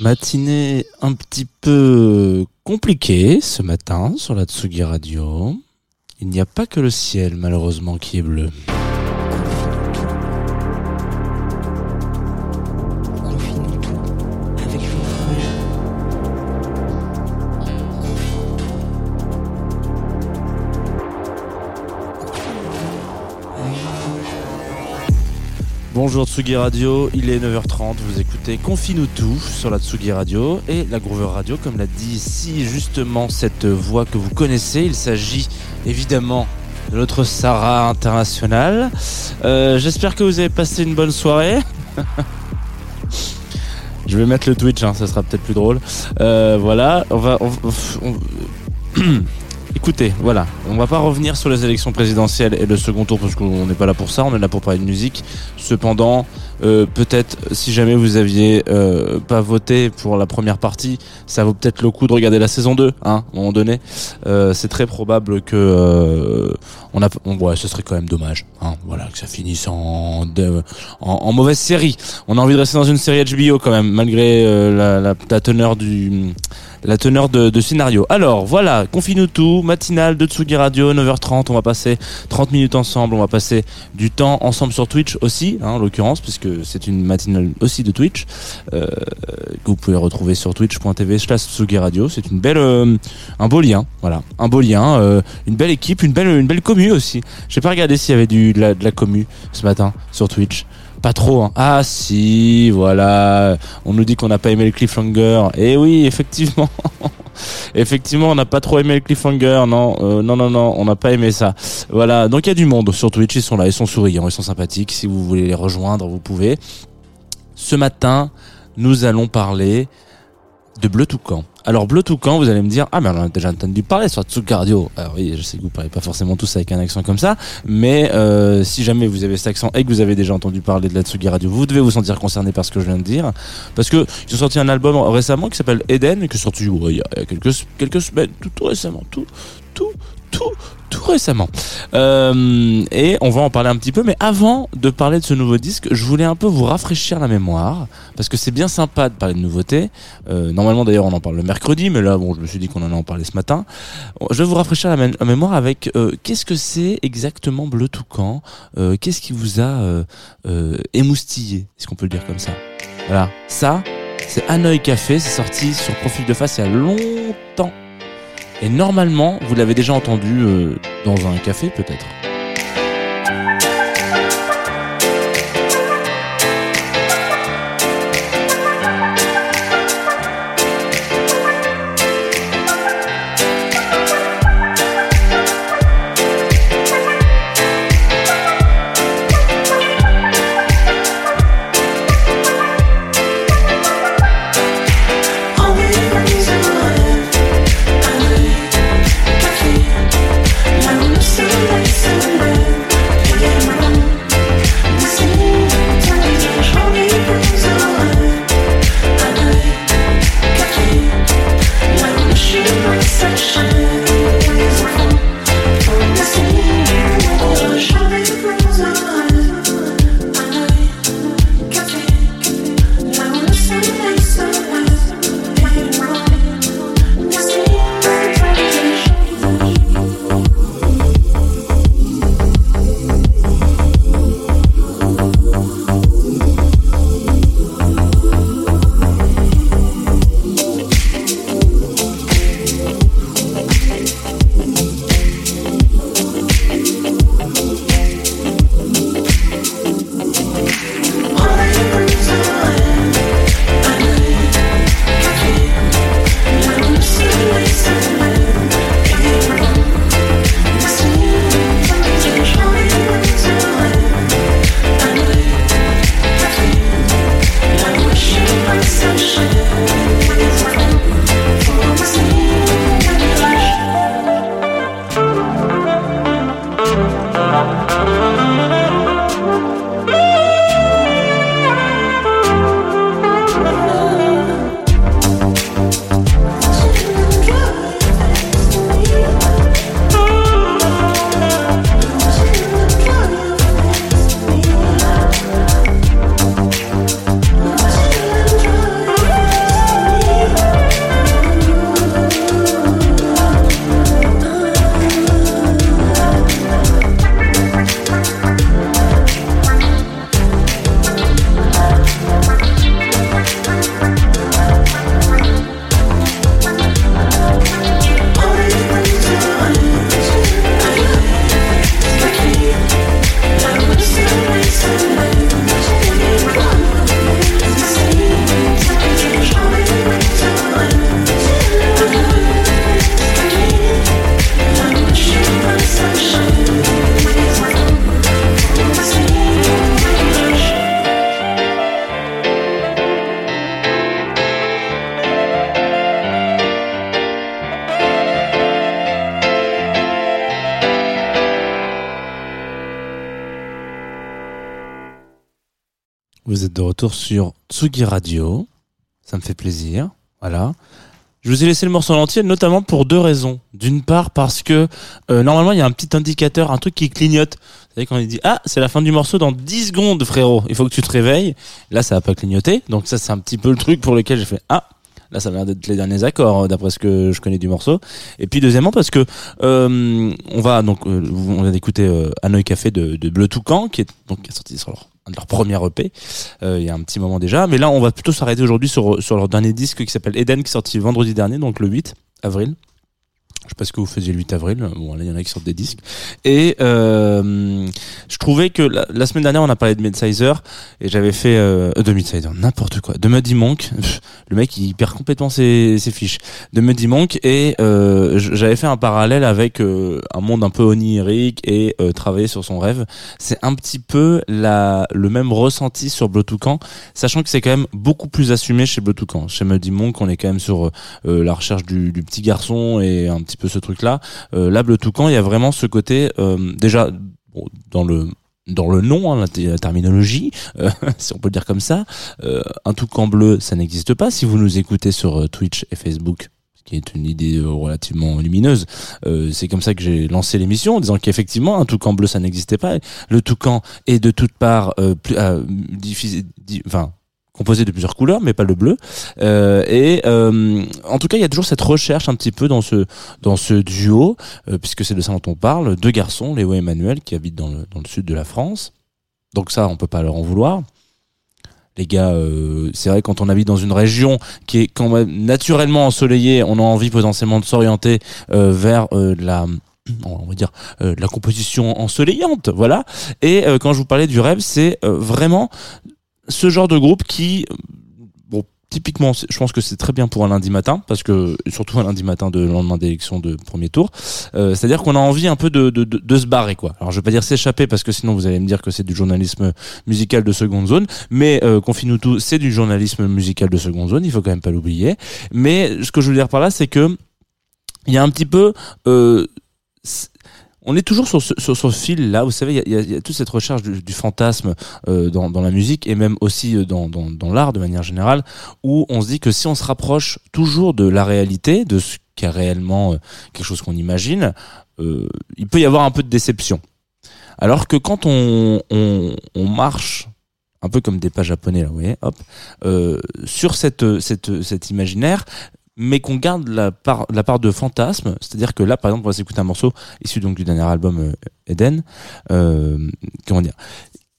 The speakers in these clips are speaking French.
Matinée un petit peu compliquée ce matin sur la Tsugi Radio. Il n'y a pas que le ciel malheureusement qui est bleu. Bonjour Tsugi Radio, il est 9h30, vous écoutez Confine-nous tout sur la Tsugi Radio et la Groover Radio, comme l'a dit si justement cette voix que vous connaissez, il s'agit évidemment de notre Sarah internationale. Euh, J'espère que vous avez passé une bonne soirée. Je vais mettre le Twitch, hein, ça sera peut-être plus drôle. Euh, voilà, on va... Écoutez, voilà, on va pas revenir sur les élections présidentielles et le second tour parce qu'on n'est pas là pour ça, on est là pour parler de musique. Cependant, euh, peut-être si jamais vous aviez euh, pas voté pour la première partie, ça vaut peut-être le coup de regarder la saison 2, hein, à un moment donné. Euh, c'est très probable que on a, ouais, ce serait quand même dommage, hein, voilà, que ça finisse en, mauvaise série. On a envie de rester dans une série HBO quand même, malgré la teneur du la teneur de, scénario. Alors voilà, confine-nous tout, matinale de Tsugi Radio, 9h30, on va passer 30 minutes ensemble, on va passer du temps ensemble sur Twitch aussi, hein, en l'occurrence, puisque c'est une matinale aussi de Twitch, euh, que vous pouvez retrouver sur twitch.tv slash Tsugi Radio. C'est une belle, euh, un beau lien, voilà, un beau lien, euh, une belle équipe, une belle, une belle commu aussi. J'ai pas regardé s'il y avait du, la, de la commu ce matin sur Twitch. Pas trop, hein. Ah si, voilà. On nous dit qu'on n'a pas aimé le cliffhanger. Et oui, effectivement. effectivement, on n'a pas trop aimé le cliffhanger. Non, euh, non, non, non, on n'a pas aimé ça. Voilà. Donc il y a du monde sur Twitch. Ils sont là, ils sont souriants, ils sont sympathiques. Si vous voulez les rejoindre, vous pouvez. Ce matin, nous allons parler de Bleu Toucan. Alors Bleu Toucan, vous allez me dire, ah mais on a déjà entendu parler sur Tsugi Radio. Alors oui, je sais que vous parlez pas forcément tous avec un accent comme ça, mais euh, si jamais vous avez cet accent et que vous avez déjà entendu parler de la Tsugi Radio, vous devez vous sentir concerné par ce que je viens de dire, parce que ils ont sorti un album récemment qui s'appelle Eden, qui est sorti ouais, il y a il y a quelques quelques semaines, tout, tout récemment, tout tout tout récemment. Euh, et on va en parler un petit peu, mais avant de parler de ce nouveau disque, je voulais un peu vous rafraîchir la mémoire, parce que c'est bien sympa de parler de nouveautés. Euh, normalement d'ailleurs on en parle le mercredi, mais là bon je me suis dit qu'on en a en parlé ce matin. Je vais vous rafraîchir la, mé- la mémoire avec euh, qu'est-ce que c'est exactement Bleu Toucan? Euh, Qu'est-ce qui vous a euh, émoustillé Est-ce qu'on peut le dire comme ça? Voilà, ça c'est Hanoï Café, c'est sorti sur Profil de Face il y a longtemps. Et normalement, vous l'avez déjà entendu euh, dans un café peut-être. Vous êtes de retour sur Tsugi Radio. Ça me fait plaisir. Voilà. Je vous ai laissé le morceau en entier, notamment pour deux raisons. D'une part, parce que euh, normalement, il y a un petit indicateur, un truc qui clignote. Vous savez, quand il dit Ah, c'est la fin du morceau dans 10 secondes, frérot, il faut que tu te réveilles. Là, ça va pas clignoter. Donc, ça, c'est un petit peu le truc pour lequel j'ai fait Ah, Là, ça a l'air d'être les derniers accords, hein, d'après ce que je connais du morceau. Et puis, deuxièmement, parce que euh, on va donc, euh, on vient d'écouter euh, Hanoï Café de, de Bleu Toucan, qui est donc sorti sur leur, leur premier EP euh, il y a un petit moment déjà. Mais là, on va plutôt s'arrêter aujourd'hui sur sur leur dernier disque qui s'appelle Eden, qui est sorti vendredi dernier, donc le 8 avril. Je sais pas ce que vous faisiez le 8 avril. Bon, là, il y en a qui sortent des disques. Et euh, je trouvais que la, semaine dernière, on a parlé de Midsizer et j'avais fait euh, de Midsizer, n'importe quoi, de Muddy Monk. Le mec, il perd complètement ses, ses fiches. De Muddy Monk et euh, j'avais fait un parallèle avec euh, un monde un peu onirique et euh, travailler sur son rêve. C'est un petit peu la, le même ressenti sur Bleu Toucan, sachant que c'est quand même beaucoup plus assumé chez Bleu Toucan. Chez Muddy Monk, on est quand même sur euh, la recherche du, du petit garçon et un petit peu ce truc-là. Euh, là, Bleu Toucan, il y a vraiment ce côté euh, déjà dans le dans le nom, hein, la, terminologie, euh, si on peut le dire comme ça, euh, un toucan bleu, ça n'existe pas. Si vous nous écoutez sur euh, Twitch et Facebook, ce qui est une idée relativement lumineuse, c'est comme ça que j'ai lancé l'émission, en disant qu'effectivement, un toucan bleu, ça n'existait pas. Le toucan est de toutes parts diffusé- di- enfin, composé de plusieurs couleurs, mais pas le bleu. Euh, et euh, en tout cas, il y a toujours cette recherche un petit peu dans ce dans ce duo, euh, puisque c'est de ça dont on parle, deux garçons, Léo et Emmanuel, qui habitent dans le dans le sud de la France. Donc ça, on peut pas leur en vouloir. Les gars, euh, c'est vrai quand on habite dans une région qui est quand même naturellement ensoleillée, on a envie potentiellement de s'orienter euh, vers euh, la on va dire euh, la composition ensoleillante, voilà. Et euh, quand je vous parlais du rêve, c'est euh, vraiment ce genre de groupe qui, bon, typiquement, je pense que c'est très bien pour un lundi matin, parce que surtout un lundi matin de lendemain d'élection de premier tour. Euh, C'est-à-dire qu'on a envie un peu de, de, de, de se barrer, quoi. Alors je vais pas dire s'échapper, parce que sinon vous allez me dire que c'est du journalisme musical de seconde zone, mais euh, confie-nous tout, c'est du journalisme musical de seconde zone, il faut quand même pas l'oublier. Mais ce que je veux dire par là, c'est que il y a un petit peu euh, on est toujours sur ce, sur ce fil là, vous savez, il y y a toute cette recherche du, du fantasme euh, dans, dans la musique et même aussi euh, dans, dans, dans l'art de manière générale, où on se dit que si on se rapproche toujours de la réalité, de ce qu'est réellement euh, quelque chose qu'on imagine, euh, il peut y avoir un peu de déception. Alors que quand on, on, on marche un peu comme des pas japonais là, vous voyez, hop, euh, sur cette, cette, cet imaginaire, mais qu'on garde la part, la part de fantasme, c'est-à-dire que là, par exemple, on va s'écouter un morceau issu donc du dernier album euh, Eden, euh, comment dire,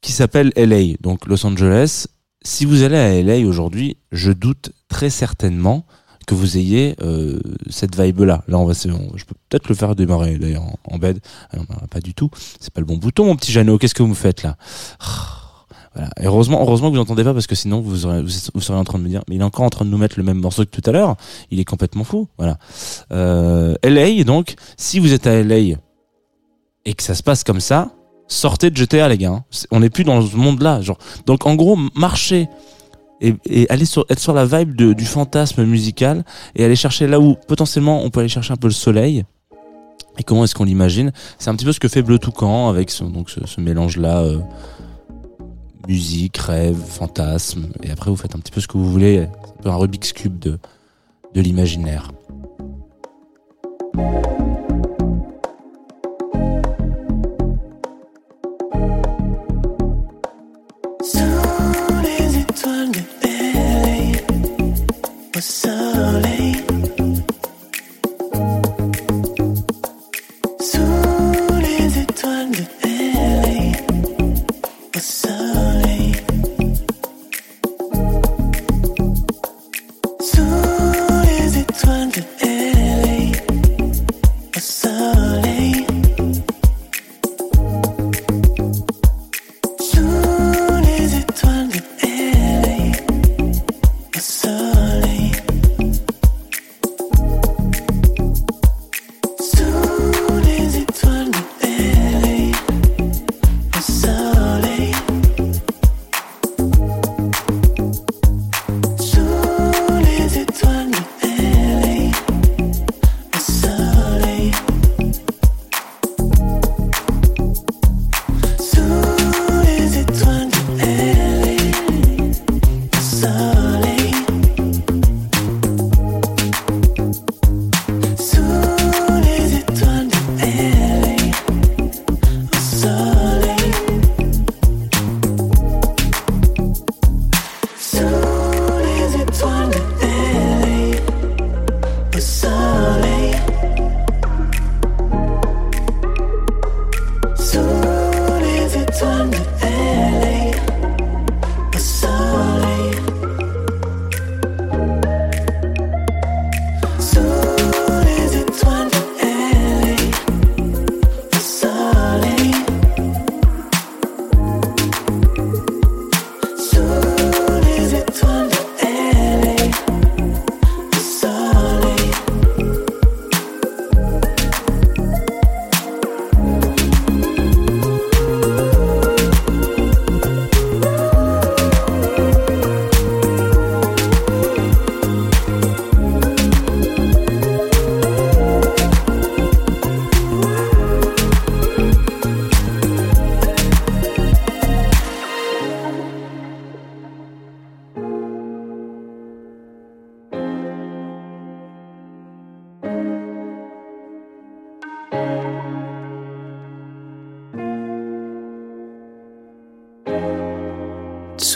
qui s'appelle LA, donc Los Angeles. Si vous allez à LA aujourd'hui, je doute très certainement que vous ayez euh, cette vibe-là. Là, on va, on- je peux peut-être le faire démarrer d'ailleurs en, en bed. Ah non, non, pas du tout. C'est pas le bon bouton, mon petit Jeannot. Qu'est-ce que vous me faites là? Et heureusement, heureusement que vous n'entendez pas parce que sinon vous, aurez, seriez en train de me dire, mais il est encore en train de nous mettre le même morceau que tout à l'heure. Il est complètement fou. Voilà. Euh, LA, donc, si vous êtes à LA et que ça se passe comme ça, sortez de GTA, les gars. hein. On n'est plus dans ce monde-là. Donc, en gros, marchez et, être sur la vibe du fantasme musical et aller chercher là où potentiellement on peut aller chercher un peu le soleil. Et comment est-ce qu'on l'imagine? C'est un petit peu ce que fait Bleu Toucan avec ce, donc ce, ce mélange-là. euh, musique, rêve, fantasme, et après vous faites un petit peu ce que vous voulez, un peu un Rubik's Cube de, de l'imaginaire.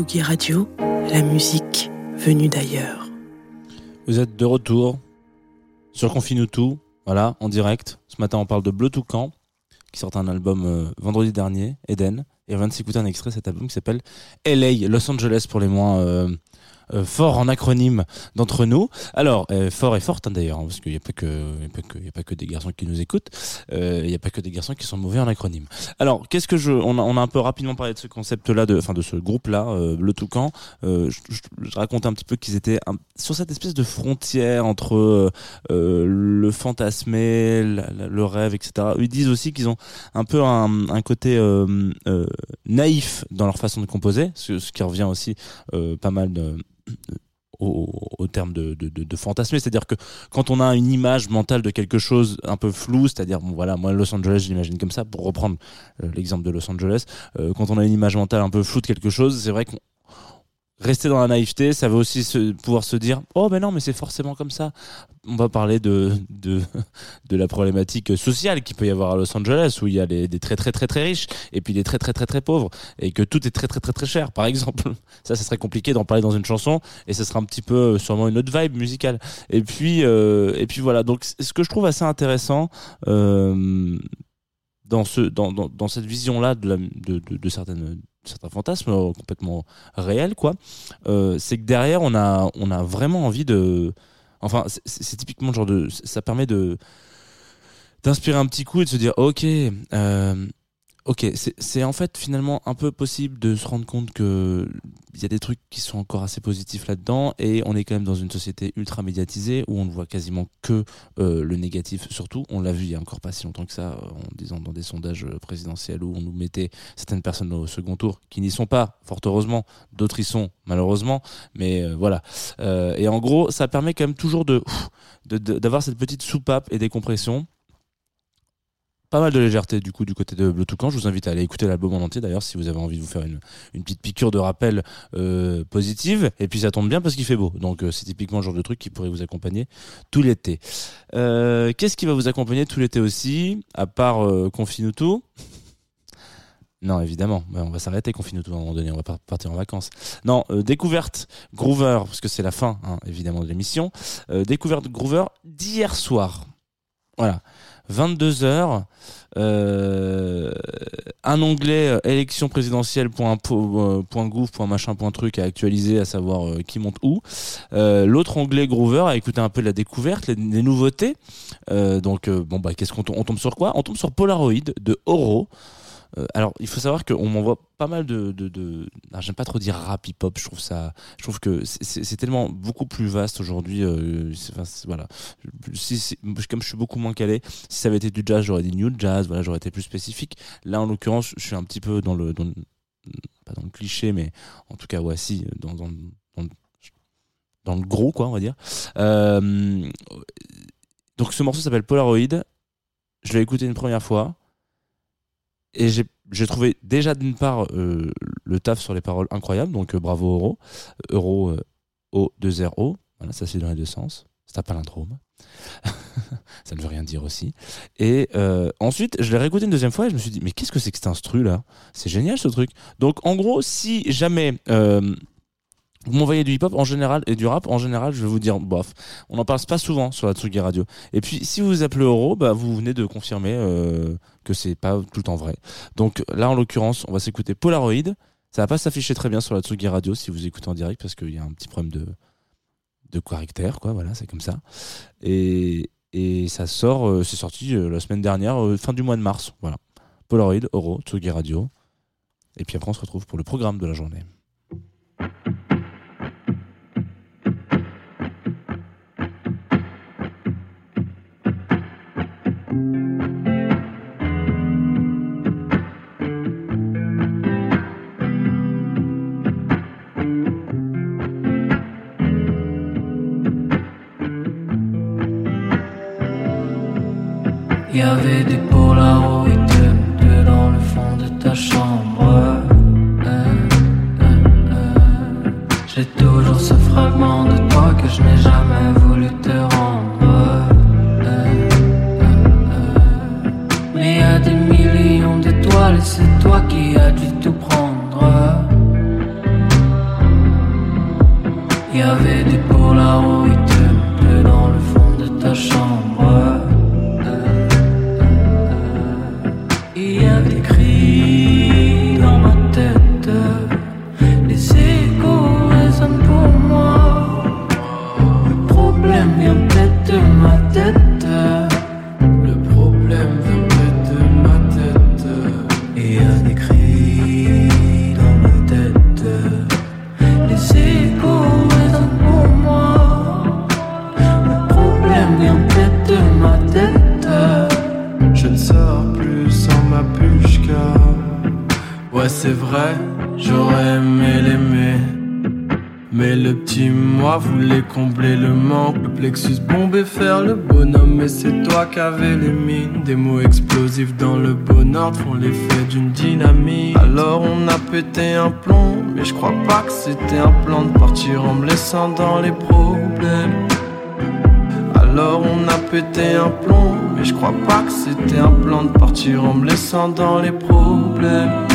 Radio, la musique venue d'ailleurs. Vous êtes de retour sur Confine voilà, en direct. Ce matin, on parle de Bleu Toucan, qui sort un album euh, vendredi dernier, Eden. Et on vient de s'écouter un extrait de cet album qui s'appelle LA, Los Angeles pour les moins euh, euh, forts en acronyme d'entre nous. Alors, euh, fort et forte hein, d'ailleurs, hein, parce qu'il n'y a, pas que- a, a pas que des garçons qui nous écoutent, Euh, il n'y a pas que des garçons qui sont mauvais en acronyme. Alors, qu'est-ce que je. On a, on a un peu rapidement parlé de ce concept-là, de, enfin de ce groupe-là, Le Toucan. Je, je, je racontais un petit peu qu'ils étaient un- sur cette espèce de frontière entre le fantasmé, la- le rêve, etc. Ils disent aussi qu'ils ont un peu un, un côté euh, naïf dans leur façon de composer, ce, ce qui revient aussi euh, pas mal de, au, terme de, de, fantasmer, c'est-à-dire que quand on a une image mentale de quelque chose un peu flou, c'est-à-dire bon voilà, moi Los Angeles, je l'imagine comme ça, pour reprendre euh, l'exemple de Los Angeles, euh, quand on a une image mentale un peu floue de quelque chose, c'est vrai qu'on rester dans la naïveté, ça veut aussi se, pouvoir se dire oh ben non mais c'est forcément comme ça. On va parler de de de la problématique sociale qu'il peut y avoir à Los Angeles où il y a des très très très très riches et puis des très très très très pauvres et que tout est très très très très cher par exemple. Ça, ça serait compliqué d'en parler dans une chanson et ce sera un petit peu euh, sûrement une autre vibe musicale. Et puis euh, et puis voilà. Donc ce que je trouve assez intéressant. Euh, dans ce dans, dans, cette vision là de, la, de, de, de certaines certains fantasmes euh, complètement réels quoi. Euh, c'est que derrière on a vraiment envie de enfin c'est- typiquement le genre de ça permet d'inspirer un petit coup et de se dire ok euh, ok c'est en fait finalement un peu possible de se rendre compte que il y a des trucs qui sont encore assez positifs là-dedans et on est quand même dans une société ultra médiatisée où on ne voit quasiment que euh, le négatif surtout. On l'a vu il y a encore pas si longtemps que ça euh, en disant dans des sondages euh, présidentiels où on nous mettait certaines personnes au second tour qui n'y sont pas fort heureusement. D'autres y sont malheureusement. Mais voilà. Et en gros ça permet quand même toujours de- d'avoir cette petite soupape et décompression pas mal de légèreté du coup du côté de Bleu Toucan. Je vous invite à aller écouter l'album en entier d'ailleurs si vous avez envie de vous faire une, une petite piqûre de rappel euh, positive. Et puis ça tombe bien parce qu'il fait beau. Donc euh, c'est typiquement le genre de truc qui pourrait vous accompagner tout l'été. Euh, Qu'est-ce qui va vous accompagner tout l'été aussi À part euh, Confine tout non, évidemment, Ouais, on va s'arrêter, confine tout à un moment donné, on va partir en vacances. Non, euh, découverte Groover, parce que c'est la fin, hein, évidemment, de l'émission. Euh, découverte Groover d'hier soir. Voilà. 22h, euh, un onglet euh, élection présidentielle point po- euh, point truc à actualiser à savoir qui monte où. L'autre onglet Groover a écouté un peu la découverte les, nouveautés. Donc bon bah qu'est-ce qu'on tom- on tombe sur quoi? On tombe sur Polaroid de Oro Euh, alors il faut savoir qu'on m'envoie pas mal de, de, j'aime pas trop dire rap hip hop je trouve ça je trouve que c'est- tellement beaucoup plus vaste aujourd'hui euh, voilà. Comme je suis beaucoup moins calé si ça avait été du jazz j'aurais dit new jazz voilà j'aurais été plus spécifique. Là en l'occurrence je suis un petit peu dans le dans pas dans le cliché mais en tout cas ouais si dans dans, dans, dans le gros quoi on va dire. Euh, donc ce morceau s'appelle Polaroid. Je l'ai écouté une première fois et j'ai trouvé déjà d'une part euh, le taf sur les paroles incroyable donc euh, bravo Euro Euro euh, O 2 R O. Voilà ça c'est dans les deux sens. C'est un palindrome. Ça ne veut rien dire aussi. Et ensuite je l'ai réécouté une deuxième fois et je me suis dit mais qu'est-ce que c'est que cet instru là? C'est génial ce truc. Donc en gros si jamais vous m'envoyez du hip-hop en général et du rap en général, je vais vous dire bof. On n'en parle pas souvent sur la Tsugi Radio. Et puis si vous vous appelez Euro, bah vous venez de confirmer c'est pas tout le temps vrai. Donc là en l'occurrence, on va s'écouter Polaroid. Ça va pas s'afficher très bien sur la Tsugi Radio si vous écoutez en direct parce qu'il y a un petit problème de de caractère quoi. Voilà, c'est comme ça. Et et ça sort, euh, c'est sorti euh, la semaine dernière, euh, fin du mois de mars. Voilà. Polaroid, Euro, Tsugi Radio. Et puis après on se retrouve pour le programme de la journée. Dans le fond de ta chambre. Euh, euh, euh. J'ai toujours ce fragment de toi que je n'ai jamais voulu te c'est vrai, j'aurais aimé l'aimer. Mais le petit moi voulait combler le manque. Le plexus Des mots explosifs dans le bon ordre font l'effet d'une dynamite. Alors on a pété un plomb. Mais je crois pas que c'était un plan de partir en me laissant dans les problèmes. Alors on a pété un plomb, mais je crois pas que c'était un plan de partir en me laissant dans les problèmes.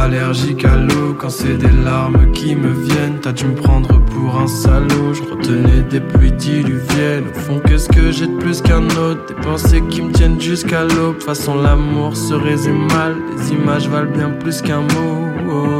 Allergique à l'eau quand c'est des larmes qui me viennent. T'as dû me prendre pour un salaud. Je retenais des pluies diluviennes. Au fond, qu'est-ce que j'ai de plus qu'un autre? Des pensées qui me tiennent jusqu'à l'aube. De toute façon, l'amour se résume mal. Les images valent bien plus qu'un mot. Oh.